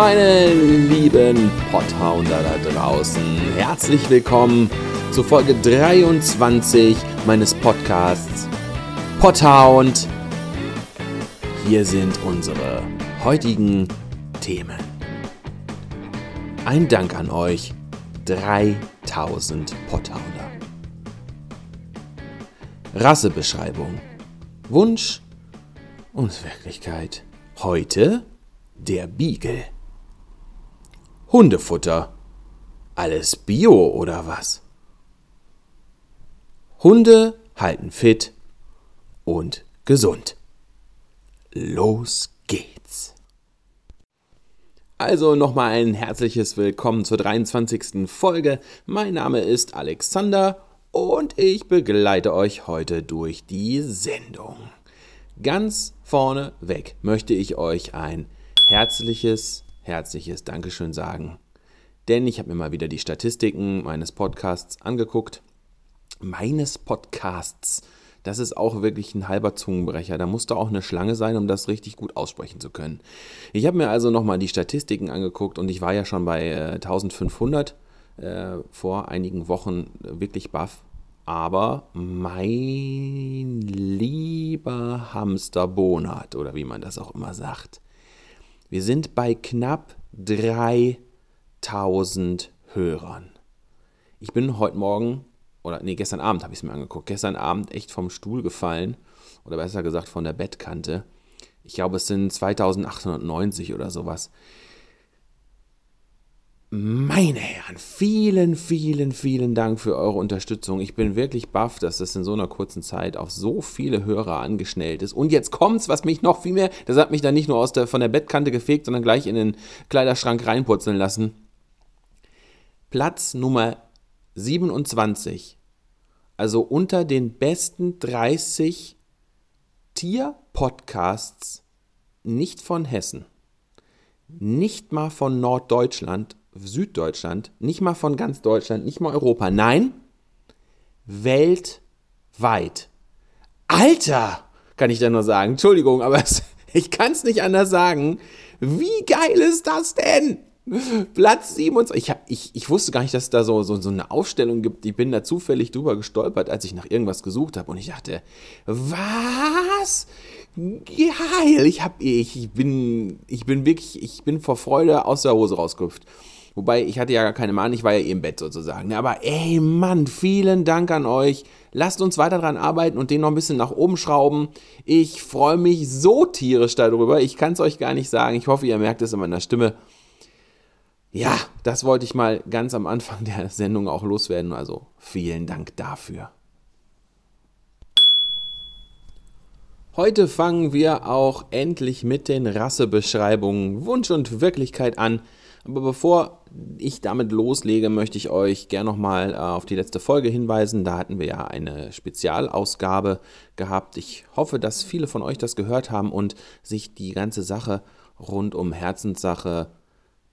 Meine lieben Potthounder da draußen, herzlich willkommen zu Folge 23 meines Podcasts Potthound. Hier sind unsere heutigen Themen. Ein Dank an euch, 3000 Potthounder. Rassebeschreibung, Wunsch und Wirklichkeit. Heute der Beagle. Hundefutter. Alles Bio oder was? Hunde halten fit und gesund. Los geht's. Also nochmal ein herzliches Willkommen zur 23. Folge. Mein Name ist Alexander und ich begleite euch heute durch die Sendung. Ganz vorne weg möchte ich euch ein herzliches, herzliches Dankeschön sagen. Denn ich habe mir mal wieder die Statistiken meines Podcasts angeguckt. Meines Podcasts. Das ist auch wirklich ein halber Zungenbrecher. Da musste auch eine Schlange sein, um das richtig gut aussprechen zu können. Ich habe mir also nochmal die Statistiken angeguckt und ich war ja schon bei äh, 1500 äh, vor einigen Wochen wirklich baff. Aber mein lieber Hamster Bonat, oder wie man das auch immer sagt, wir sind bei knapp 3000 Hörern. Ich bin heute Morgen, oder nee, gestern Abend habe ich es mir angeguckt, gestern Abend echt vom Stuhl gefallen, oder besser gesagt von der Bettkante. Ich glaube, es sind 2890 oder sowas. Meine Herren, vielen, vielen, vielen Dank für eure Unterstützung. Ich bin wirklich baff, dass das in so einer kurzen Zeit auf so viele Hörer angeschnellt ist. Und jetzt kommt's, was mich noch viel mehr, das hat mich dann nicht nur aus der, von der Bettkante gefegt, sondern gleich in den Kleiderschrank reinpurzeln lassen. Platz Nummer 27. Also unter den besten 30 Tierpodcasts nicht von Hessen, nicht mal von Norddeutschland Süddeutschland, nicht mal von ganz Deutschland, nicht mal Europa, nein, weltweit. Alter, kann ich da nur sagen. Entschuldigung, aber es, ich kann es nicht anders sagen. Wie geil ist das denn? Platz 27. Ich, hab, ich, ich wusste gar nicht, dass es da so, so, so eine Aufstellung gibt. Ich bin da zufällig drüber gestolpert, als ich nach irgendwas gesucht habe. Und ich dachte, was? Geil. Ich, hab, ich, ich, bin, ich bin wirklich, ich bin vor Freude aus der Hose rausgehüpft. Wobei ich hatte ja gar keine Mahn, ich war ja eh im Bett sozusagen. Aber ey Mann, vielen Dank an euch. Lasst uns weiter dran arbeiten und den noch ein bisschen nach oben schrauben. Ich freue mich so tierisch darüber. Ich kann es euch gar nicht sagen. Ich hoffe, ihr merkt es in meiner Stimme. Ja, das wollte ich mal ganz am Anfang der Sendung auch loswerden. Also vielen Dank dafür. Heute fangen wir auch endlich mit den Rassebeschreibungen Wunsch und Wirklichkeit an. Aber bevor ich damit loslege, möchte ich euch gerne nochmal äh, auf die letzte Folge hinweisen. Da hatten wir ja eine Spezialausgabe gehabt. Ich hoffe, dass viele von euch das gehört haben und sich die ganze Sache rund um Herzenssache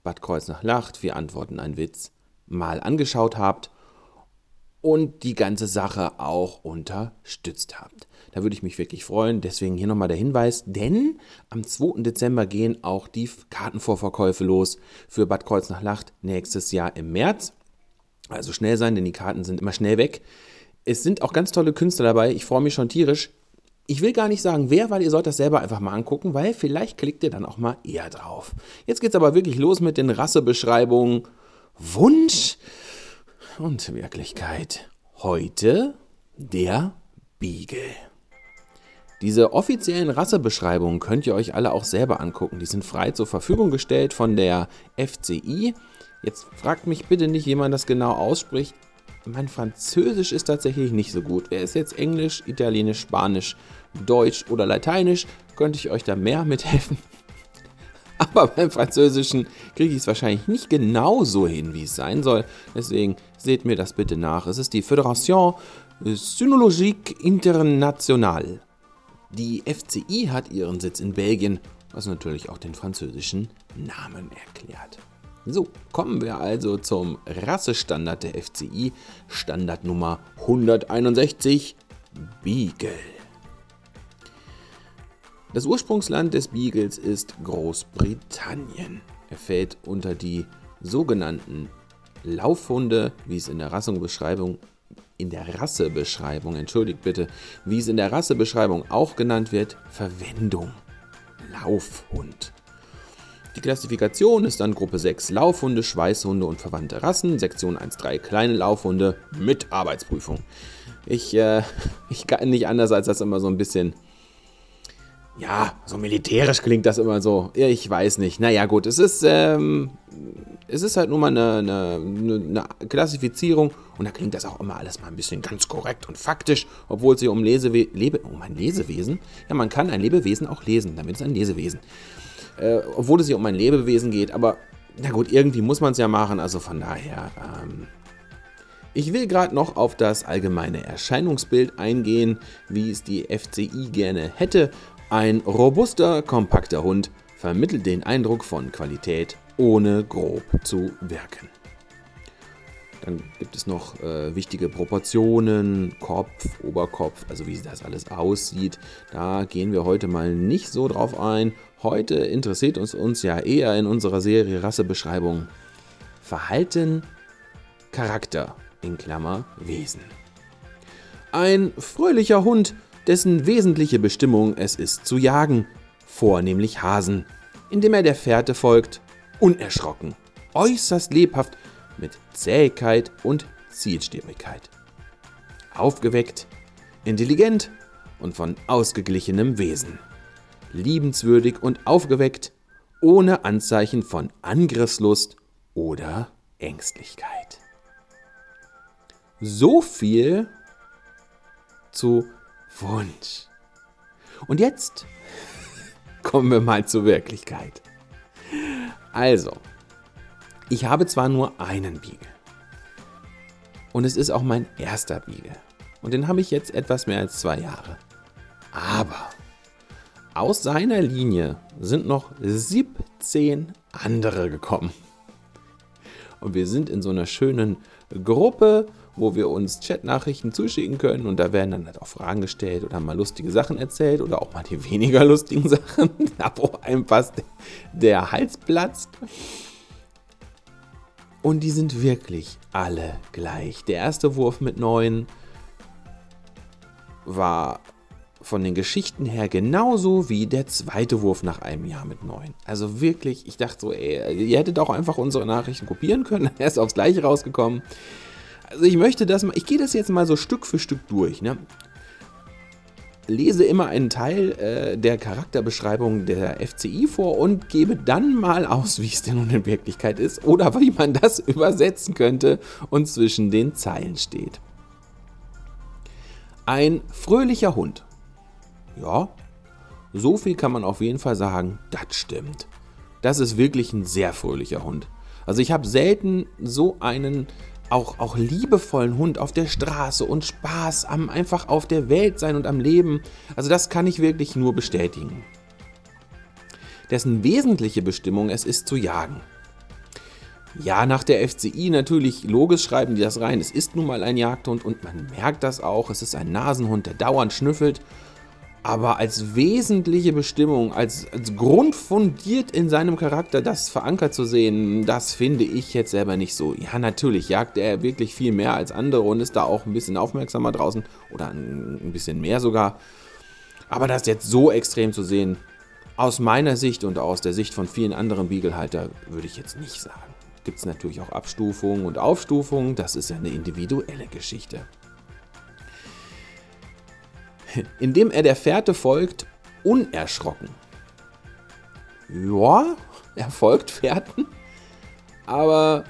Bad Kreuznach lacht, wir antworten ein Witz mal angeschaut habt und die ganze Sache auch unterstützt habt. Da würde ich mich wirklich freuen. Deswegen hier nochmal der Hinweis, denn am 2. Dezember gehen auch die Kartenvorverkäufe los für Bad Kreuznach-Lacht nächstes Jahr im März. Also schnell sein, denn die Karten sind immer schnell weg. Es sind auch ganz tolle Künstler dabei. Ich freue mich schon tierisch. Ich will gar nicht sagen, wer, weil ihr sollt das selber einfach mal angucken, weil vielleicht klickt ihr dann auch mal eher drauf. Jetzt geht es aber wirklich los mit den Rassebeschreibungen. Wunsch und Wirklichkeit. Heute der Beagle. Diese offiziellen Rassebeschreibungen könnt ihr euch alle auch selber angucken. Die sind frei zur Verfügung gestellt von der FCI. Jetzt fragt mich bitte nicht, wie man das genau ausspricht. Mein Französisch ist tatsächlich nicht so gut. Wer ist jetzt Englisch, Italienisch, Spanisch, Deutsch oder Lateinisch? Könnte ich euch da mehr mithelfen? Aber beim Französischen kriege ich es wahrscheinlich nicht genau so hin, wie es sein soll. Deswegen seht mir das bitte nach. Es ist die Fédération Synologique Internationale. Die FCI hat ihren Sitz in Belgien, was natürlich auch den französischen Namen erklärt. So, kommen wir also zum Rassestandard der FCI, Standard Nummer 161, Beagle. Das Ursprungsland des Beagles ist Großbritannien. Er fällt unter die sogenannten Laufhunde, wie es in der Rassenbeschreibung in der Rassebeschreibung, entschuldigt bitte, wie es in der Rassebeschreibung auch genannt wird, Verwendung. Laufhund. Die Klassifikation ist dann Gruppe 6 Laufhunde, Schweißhunde und verwandte Rassen, Sektion 1.3 kleine Laufhunde mit Arbeitsprüfung. Ich, äh, ich kann nicht anders, als das immer so ein bisschen ja, so militärisch klingt das immer so. Ich weiß nicht. Naja, gut, es ist, ähm, es ist halt nur mal eine, eine, eine, Klassifizierung und da klingt das auch immer alles mal ein bisschen ganz korrekt und faktisch, obwohl es sich um, Lesewe Lebe um ein Lesewesen, ja, man kann ein Lebewesen auch lesen, damit ist ein Lesewesen. Äh, obwohl es sich um ein Lebewesen geht, aber na gut, irgendwie muss man es ja machen, also von daher, ähm, ich will gerade noch auf das allgemeine Erscheinungsbild eingehen, wie es die FCI gerne hätte. Ein robuster, kompakter Hund vermittelt den Eindruck von Qualität, ohne grob zu wirken. Dann gibt es noch äh, wichtige Proportionen, Kopf, Oberkopf, also wie das alles aussieht. Da gehen wir heute mal nicht so drauf ein. Heute interessiert uns, uns ja eher in unserer Serie Rassebeschreibung Verhalten, Charakter in Klammer Wesen. Ein fröhlicher Hund dessen wesentliche Bestimmung es ist zu jagen, vornehmlich Hasen, indem er der Fährte folgt, unerschrocken, äußerst lebhaft, mit Zähigkeit und Zielstrebigkeit. Aufgeweckt, intelligent und von ausgeglichenem Wesen. Liebenswürdig und aufgeweckt, ohne Anzeichen von Angriffslust oder Ängstlichkeit. So viel zu Wunsch. Und jetzt kommen wir mal zur Wirklichkeit. Also, ich habe zwar nur einen Beagle. Und es ist auch mein erster Beagle. Und den habe ich jetzt etwas mehr als zwei Jahre. Aber aus seiner Linie sind noch 17 andere gekommen. Und wir sind in so einer schönen Gruppe wo wir uns Chatnachrichten zuschicken können und da werden dann halt auch Fragen gestellt oder mal lustige Sachen erzählt oder auch mal die weniger lustigen Sachen, da wo einem fast der Hals platzt. Und die sind wirklich alle gleich. Der erste Wurf mit 9 war von den Geschichten her genauso wie der zweite Wurf nach einem Jahr mit 9. Also wirklich, ich dachte so, ey, ihr hättet auch einfach unsere Nachrichten kopieren können, er ist aufs gleiche rausgekommen. Also ich möchte das mal, ich gehe das jetzt mal so Stück für Stück durch. Ne? Lese immer einen Teil äh, der Charakterbeschreibung der FCI vor und gebe dann mal aus, wie es denn nun in Wirklichkeit ist oder wie man das übersetzen könnte und zwischen den Zeilen steht. Ein fröhlicher Hund. Ja, so viel kann man auf jeden Fall sagen, das stimmt. Das ist wirklich ein sehr fröhlicher Hund. Also ich habe selten so einen auch, auch liebevollen Hund auf der Straße und Spaß am einfach auf der Welt sein und am Leben. Also das kann ich wirklich nur bestätigen. Dessen wesentliche Bestimmung es ist zu jagen. Ja, nach der FCI natürlich logisch schreiben die das rein. Es ist nun mal ein Jagdhund und man merkt das auch. Es ist ein Nasenhund, der dauernd schnüffelt aber als wesentliche Bestimmung, als, als Grund fundiert in seinem Charakter das verankert zu sehen, das finde ich jetzt selber nicht so. Ja, natürlich jagt er wirklich viel mehr als andere und ist da auch ein bisschen aufmerksamer draußen oder ein bisschen mehr sogar. Aber das jetzt so extrem zu sehen, aus meiner Sicht und aus der Sicht von vielen anderen Beaglehalter, würde ich jetzt nicht sagen. Gibt es natürlich auch Abstufungen und Aufstufungen, das ist ja eine individuelle Geschichte indem er der Fährte folgt, unerschrocken. Ja, er folgt Fährten, aber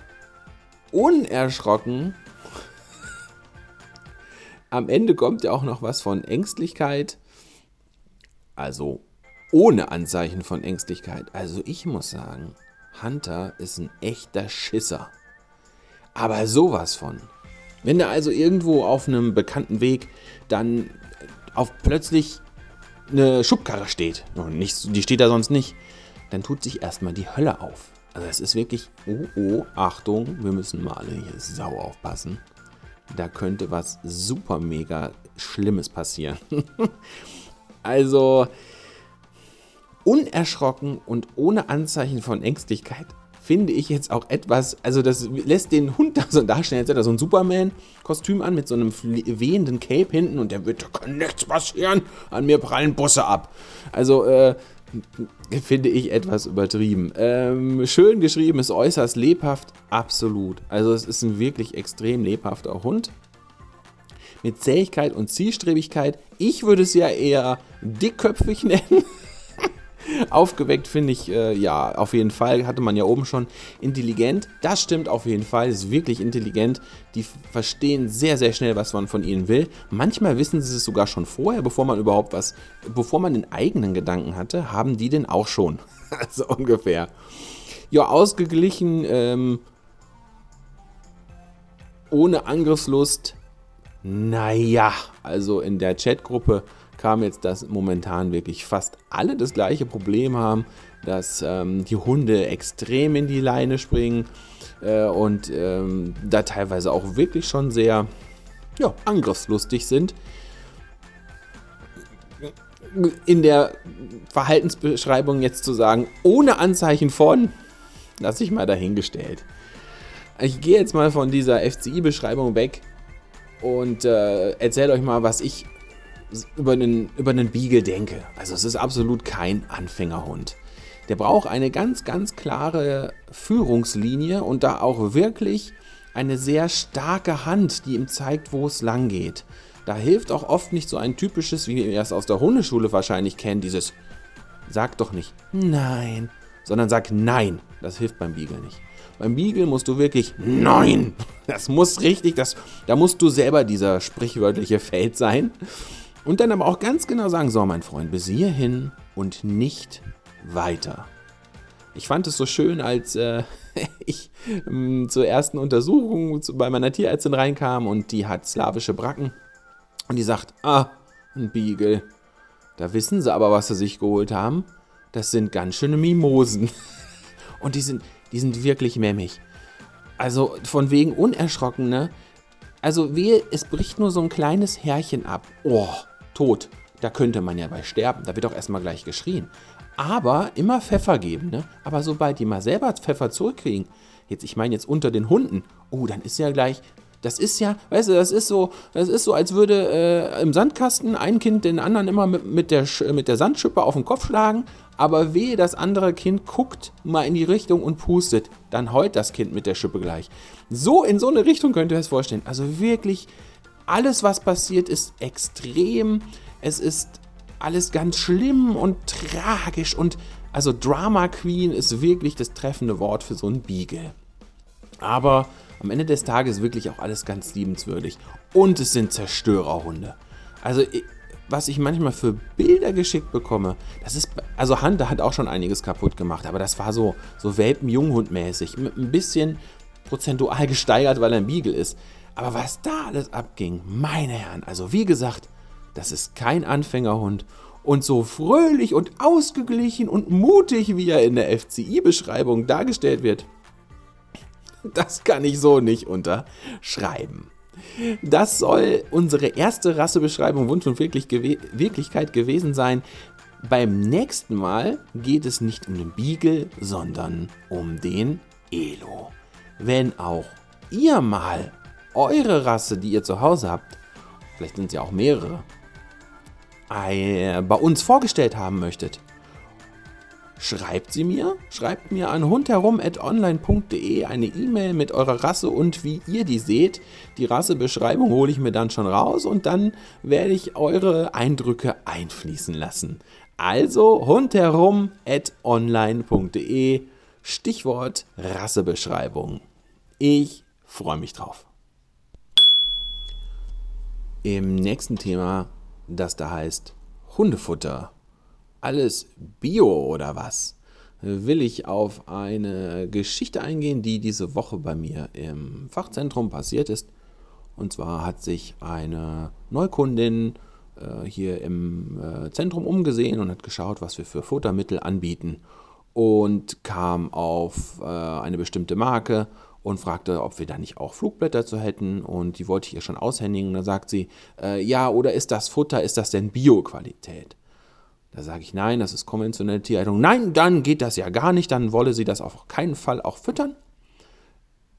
unerschrocken. Am Ende kommt ja auch noch was von Ängstlichkeit. Also ohne Anzeichen von Ängstlichkeit. Also ich muss sagen, Hunter ist ein echter Schisser. Aber sowas von. Wenn er also irgendwo auf einem bekannten Weg dann auf plötzlich eine Schubkarre steht, und nicht, die steht da sonst nicht, dann tut sich erstmal die Hölle auf. Also es ist wirklich, oh oh, Achtung, wir müssen mal alle hier sau aufpassen. Da könnte was super mega Schlimmes passieren. also, unerschrocken und ohne Anzeichen von Ängstlichkeit finde ich jetzt auch etwas, also das lässt den Hund da so darstellen, als hätte er so ein Superman-Kostüm an mit so einem wehenden Cape hinten und der wird, da kann nichts passieren, an mir prallen Busse ab. Also, äh, finde ich etwas übertrieben. Ähm, schön geschrieben, ist äußerst lebhaft, absolut. Also es ist ein wirklich extrem lebhafter Hund. Mit Zähigkeit und Zielstrebigkeit. Ich würde es ja eher dickköpfig nennen. Aufgeweckt finde ich, äh, ja, auf jeden Fall, hatte man ja oben schon. Intelligent, das stimmt auf jeden Fall, ist wirklich intelligent. Die verstehen sehr, sehr schnell, was man von ihnen will. Manchmal wissen sie es sogar schon vorher, bevor man überhaupt was, bevor man den eigenen Gedanken hatte, haben die den auch schon. so ungefähr. Ja, ausgeglichen, ähm, ohne Angriffslust. Naja, also in der Chatgruppe kam jetzt, dass momentan wirklich fast alle das gleiche Problem haben, dass ähm, die Hunde extrem in die Leine springen äh, und ähm, da teilweise auch wirklich schon sehr ja, angriffslustig sind. In der Verhaltensbeschreibung jetzt zu sagen, ohne Anzeichen von, lasse ich mal dahingestellt. Ich gehe jetzt mal von dieser FCI-Beschreibung weg und äh, erzähle euch mal, was ich über einen, über einen Beagle denke. Also es ist absolut kein Anfängerhund. Der braucht eine ganz, ganz klare Führungslinie und da auch wirklich eine sehr starke Hand, die ihm zeigt, wo es lang geht. Da hilft auch oft nicht so ein typisches, wie ihr es aus der Hundeschule wahrscheinlich kennt, dieses Sag doch nicht Nein, sondern sag Nein. Das hilft beim Beagle nicht. Beim Beagle musst du wirklich Nein. Das muss richtig, das, da musst du selber dieser sprichwörtliche Feld sein. Und dann aber auch ganz genau sagen, so mein Freund, bis hierhin und nicht weiter. Ich fand es so schön, als äh, ich äh, zur ersten Untersuchung bei meiner Tierärztin reinkam und die hat slawische Bracken. Und die sagt, ah, ein Beagle. Da wissen sie aber, was sie sich geholt haben. Das sind ganz schöne Mimosen. Und die sind, die sind wirklich memmig. Also von wegen unerschrocken, ne? Also wehe, es bricht nur so ein kleines Härchen ab. Oh, tot. Da könnte man ja bei sterben. Da wird auch erstmal gleich geschrien. Aber immer Pfeffer geben, ne? Aber sobald die mal selber Pfeffer zurückkriegen, jetzt, ich meine jetzt unter den Hunden, oh, dann ist ja gleich, das ist ja, weißt du, das ist so, das ist so, als würde äh, im Sandkasten ein Kind den anderen immer mit, mit, der, mit der Sandschippe auf den Kopf schlagen, aber wehe, das andere Kind guckt mal in die Richtung und pustet, dann heult das Kind mit der Schippe gleich. So in so eine Richtung könnt ihr es vorstellen. Also wirklich alles, was passiert, ist extrem. Es ist alles ganz schlimm und tragisch und also Drama Queen ist wirklich das treffende Wort für so einen Beagle. Aber am Ende des Tages wirklich auch alles ganz liebenswürdig. Und es sind Zerstörerhunde. Also, was ich manchmal für Bilder geschickt bekomme, das ist, also Hunter hat auch schon einiges kaputt gemacht, aber das war so, so Welpen-Junghund-mäßig. Mit ein bisschen prozentual gesteigert, weil er ein Beagle ist. Aber was da alles abging, meine Herren, also wie gesagt, das ist kein Anfängerhund. Und so fröhlich und ausgeglichen und mutig, wie er in der FCI-Beschreibung dargestellt wird, das kann ich so nicht unterschreiben. Das soll unsere erste Rassebeschreibung Wunsch und Wirklichkeit gewesen sein. Beim nächsten Mal geht es nicht um den Beagle, sondern um den Elo. Wenn auch ihr mal eure Rasse, die ihr zu Hause habt, vielleicht sind es ja auch mehrere, bei uns vorgestellt haben möchtet, schreibt sie mir. Schreibt mir an hundherum.online.de eine E-Mail mit eurer Rasse und wie ihr die seht. Die Rassebeschreibung hole ich mir dann schon raus und dann werde ich eure Eindrücke einfließen lassen. Also hundherum.online.de Stichwort Rassebeschreibung. Ich freue mich drauf. Im nächsten Thema, das da heißt Hundefutter. Alles Bio oder was? Will ich auf eine Geschichte eingehen, die diese Woche bei mir im Fachzentrum passiert ist. Und zwar hat sich eine Neukundin äh, hier im äh, Zentrum umgesehen und hat geschaut, was wir für Futtermittel anbieten und kam auf äh, eine bestimmte Marke und fragte, ob wir da nicht auch Flugblätter zu hätten und die wollte ich ihr schon aushändigen. Und dann sagt sie, äh, ja, oder ist das Futter, ist das denn Bio-Qualität? Da sage ich, nein, das ist konventionelle Tierhaltung. Nein, dann geht das ja gar nicht, dann wolle sie das auf keinen Fall auch füttern.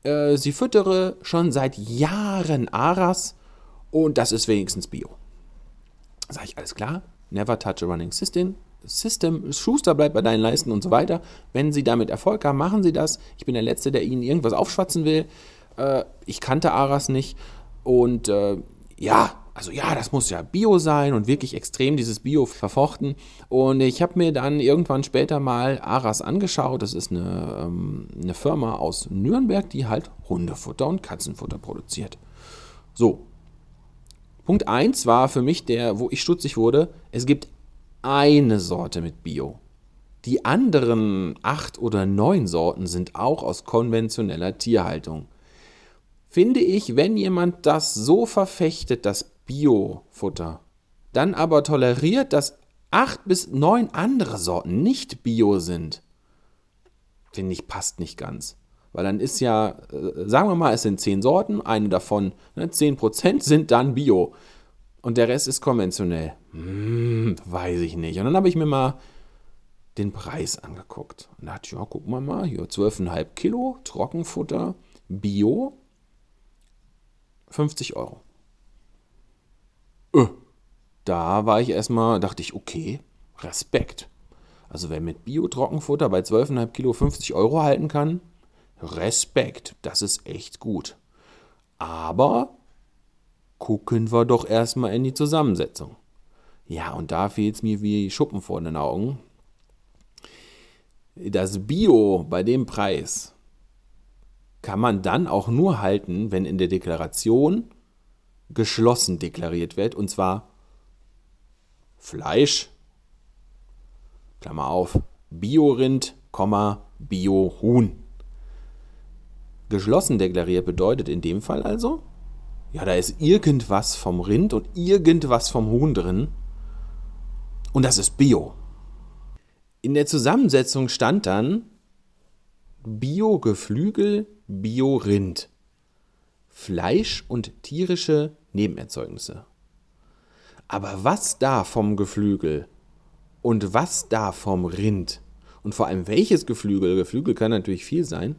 Äh, sie füttere schon seit Jahren Aras und das ist wenigstens Bio. Sage ich, alles klar, never touch a running system. System, Schuster bleibt bei deinen Leisten und so weiter. Wenn Sie damit Erfolg haben, machen Sie das. Ich bin der Letzte, der Ihnen irgendwas aufschwatzen will. Äh, ich kannte Aras nicht und äh, ja, also ja, das muss ja Bio sein und wirklich extrem dieses Bio verfochten. Und ich habe mir dann irgendwann später mal Aras angeschaut. Das ist eine, ähm, eine Firma aus Nürnberg, die halt Hundefutter und Katzenfutter produziert. So. Punkt 1 war für mich der, wo ich stutzig wurde. Es gibt eine Sorte mit Bio. Die anderen acht oder neun Sorten sind auch aus konventioneller Tierhaltung. Finde ich, wenn jemand das so verfechtet, das Bio-Futter, dann aber toleriert, dass acht bis neun andere Sorten nicht Bio sind, finde ich, passt nicht ganz. Weil dann ist ja, äh, sagen wir mal, es sind zehn Sorten, eine davon, ne, zehn Prozent sind dann Bio. Und der Rest ist konventionell. Hm, weiß ich nicht. Und dann habe ich mir mal den Preis angeguckt. Und dachte, ja, guck mal mal, hier 12,5 Kilo Trockenfutter, Bio, 50 Euro. Äh, da war ich erstmal, dachte ich, okay, Respekt. Also wer mit Bio-Trockenfutter bei 12,5 Kilo 50 Euro halten kann, Respekt, das ist echt gut. Aber gucken wir doch erstmal in die Zusammensetzung. Ja, und da fehlt es mir wie Schuppen vor den Augen. Das Bio bei dem Preis kann man dann auch nur halten, wenn in der Deklaration geschlossen deklariert wird, und zwar Fleisch, Klammer auf, Biorind, Biohuhn. Geschlossen deklariert bedeutet in dem Fall also, ja, da ist irgendwas vom Rind und irgendwas vom Huhn drin. Und das ist Bio. In der Zusammensetzung stand dann Bio-Geflügel, Bio-Rind. Fleisch und tierische Nebenerzeugnisse. Aber was da vom Geflügel und was da vom Rind und vor allem welches Geflügel, Geflügel kann natürlich viel sein,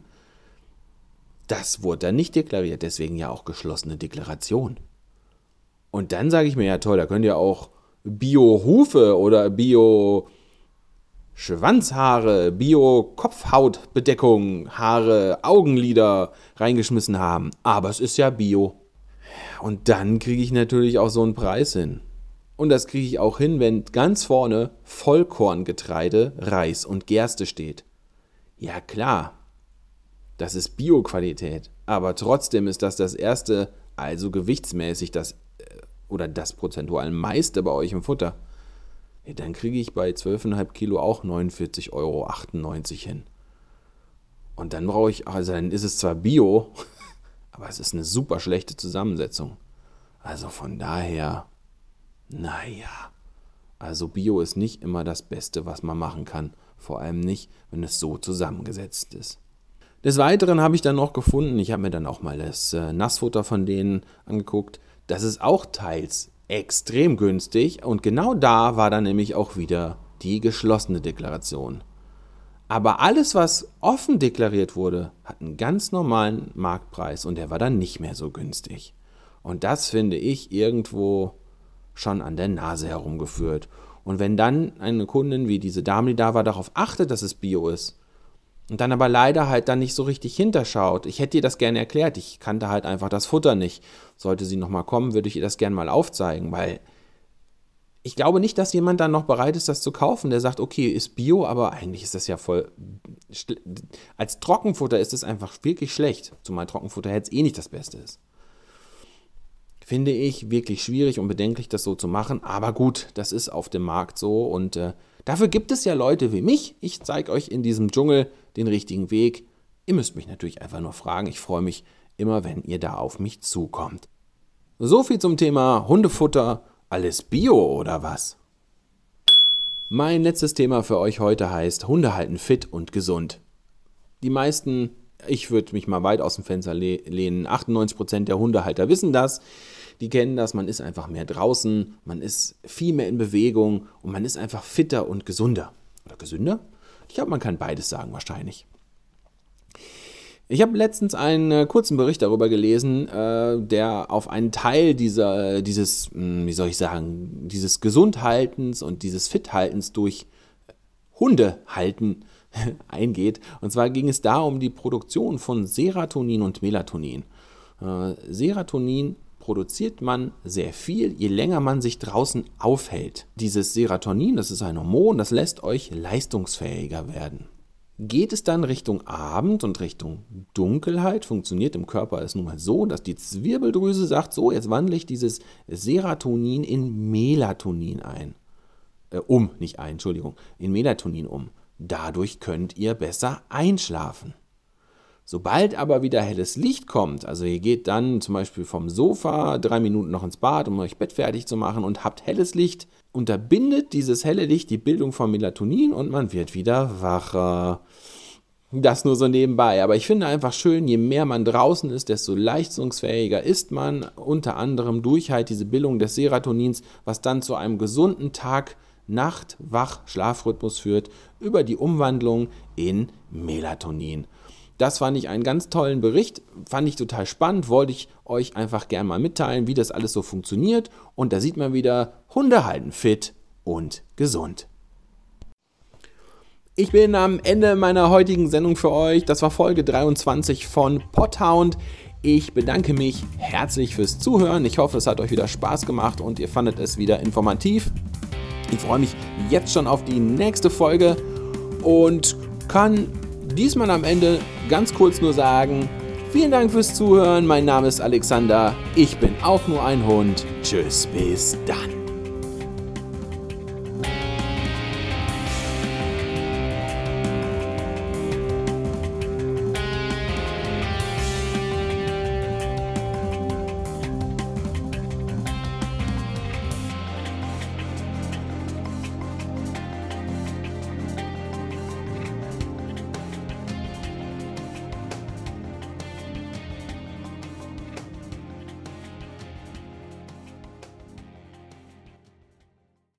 das wurde dann nicht deklariert, deswegen ja auch geschlossene Deklaration. Und dann sage ich mir, ja toll, da könnt ihr auch Bio-Hufe oder Bio- Schwanzhaare, Bio-Kopfhautbedeckung, Haare, Augenlider reingeschmissen haben. Aber es ist ja Bio. Und dann kriege ich natürlich auch so einen Preis hin. Und das kriege ich auch hin, wenn ganz vorne Vollkorngetreide, Reis und Gerste steht. Ja klar, das ist Bio-Qualität. Aber trotzdem ist das das erste, also gewichtsmäßig das äh, oder das prozentual meiste bei euch im Futter ja, dann kriege ich bei 12,5 Kilo auch 49,98 Euro hin. Und dann brauche ich, also dann ist es zwar Bio, aber es ist eine super schlechte Zusammensetzung. Also von daher, naja, also Bio ist nicht immer das Beste, was man machen kann. Vor allem nicht, wenn es so zusammengesetzt ist. Des Weiteren habe ich dann noch gefunden, ich habe mir dann auch mal das äh, Nassfutter von denen angeguckt, das ist auch teils extrem günstig und genau da war dann nämlich auch wieder die geschlossene Deklaration. Aber alles, was offen deklariert wurde, hat einen ganz normalen Marktpreis und der war dann nicht mehr so günstig. Und das finde ich irgendwo schon an der Nase herumgeführt. Und wenn dann eine Kundin wie diese Dame, die da war, darauf achtet, dass es Bio ist, und dann aber leider halt dann nicht so richtig hinterschaut. Ich hätte ihr das gerne erklärt. Ich kannte halt einfach das Futter nicht. Sollte sie nochmal kommen, würde ich ihr das gerne mal aufzeigen, weil ich glaube nicht, dass jemand dann noch bereit ist, das zu kaufen, der sagt, okay, ist Bio, aber eigentlich ist das ja voll. Als Trockenfutter ist es einfach wirklich schlecht. Zumal Trockenfutter jetzt eh nicht das Beste ist. Finde ich wirklich schwierig und bedenklich, das so zu machen. Aber gut, das ist auf dem Markt so und äh, Dafür gibt es ja Leute wie mich. Ich zeige euch in diesem Dschungel den richtigen Weg. Ihr müsst mich natürlich einfach nur fragen. Ich freue mich immer, wenn ihr da auf mich zukommt. So viel zum Thema Hundefutter. Alles Bio oder was? Mein letztes Thema für euch heute heißt Hunde halten fit und gesund. Die meisten Ich würde mich mal weit aus dem Fenster lehnen. 98% der Hundehalter wissen das. Die kennen das. Man ist einfach mehr draußen, man ist viel mehr in Bewegung und man ist einfach fitter und gesunder. Oder gesünder? Ich glaube, man kann beides sagen wahrscheinlich. Ich habe letztens einen äh, kurzen Bericht darüber gelesen, äh, der auf einen Teil dieser, äh, dieses, hm, wie soll ich sagen, dieses Gesundhaltens und dieses Fithaltens durch Hundehalten eingeht. Und zwar ging es da um die Produktion von Serotonin und Melatonin. Äh, Serotonin produziert man sehr viel, je länger man sich draußen aufhält. Dieses Serotonin, das ist ein Hormon, das lässt euch leistungsfähiger werden. Geht es dann Richtung Abend und Richtung Dunkelheit, funktioniert im Körper es nun mal so, dass die Zwirbeldrüse sagt, so, jetzt wandle ich dieses Serotonin in Melatonin ein. Äh, um, nicht ein, Entschuldigung, in Melatonin um. Dadurch könnt ihr besser einschlafen. Sobald aber wieder helles Licht kommt, also ihr geht dann zum Beispiel vom Sofa drei Minuten noch ins Bad, um euch Bett fertig zu machen und habt helles Licht, unterbindet dieses helle Licht die Bildung von Melatonin und man wird wieder wacher. Das nur so nebenbei. Aber ich finde einfach schön, je mehr man draußen ist, desto leistungsfähiger ist man. Unter anderem durch halt diese Bildung des Serotonins, was dann zu einem gesunden Tag, Nacht, Wach, Schlafrhythmus führt, über die Umwandlung in Melatonin. Das fand ich einen ganz tollen Bericht, fand ich total spannend, wollte ich euch einfach gerne mal mitteilen, wie das alles so funktioniert. Und da sieht man wieder, Hunde halten fit und gesund. Ich bin am Ende meiner heutigen Sendung für euch. Das war Folge 23 von Podhound. Ich bedanke mich herzlich fürs Zuhören. Ich hoffe, es hat euch wieder Spaß gemacht und ihr fandet es wieder informativ. Ich freue mich jetzt schon auf die nächste Folge und kann diesmal am Ende ganz kurz nur sagen, vielen Dank fürs Zuhören. Mein Name ist Alexander. Ich bin auch nur ein Hund. Tschüss, bis dann.